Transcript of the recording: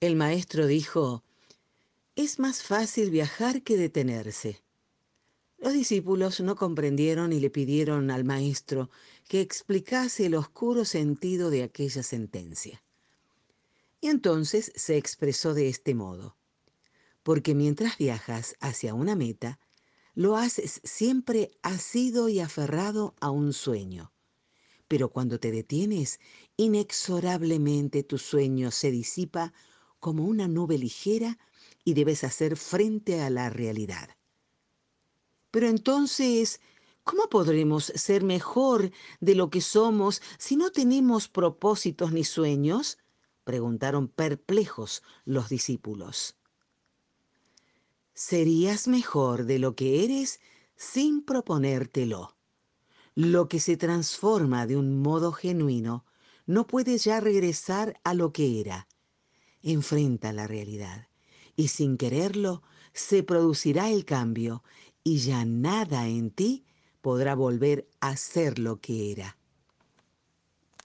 El maestro dijo, es más fácil viajar que detenerse. Los discípulos no comprendieron y le pidieron al maestro que explicase el oscuro sentido de aquella sentencia. Y entonces se expresó de este modo, porque mientras viajas hacia una meta, lo haces siempre asido y aferrado a un sueño. Pero cuando te detienes, inexorablemente tu sueño se disipa como una nube ligera y debes hacer frente a la realidad. Pero entonces, ¿cómo podremos ser mejor de lo que somos si no tenemos propósitos ni sueños? preguntaron perplejos los discípulos. Serías mejor de lo que eres sin proponértelo. Lo que se transforma de un modo genuino no puede ya regresar a lo que era. Enfrenta la realidad y sin quererlo se producirá el cambio y ya nada en ti podrá volver a ser lo que era.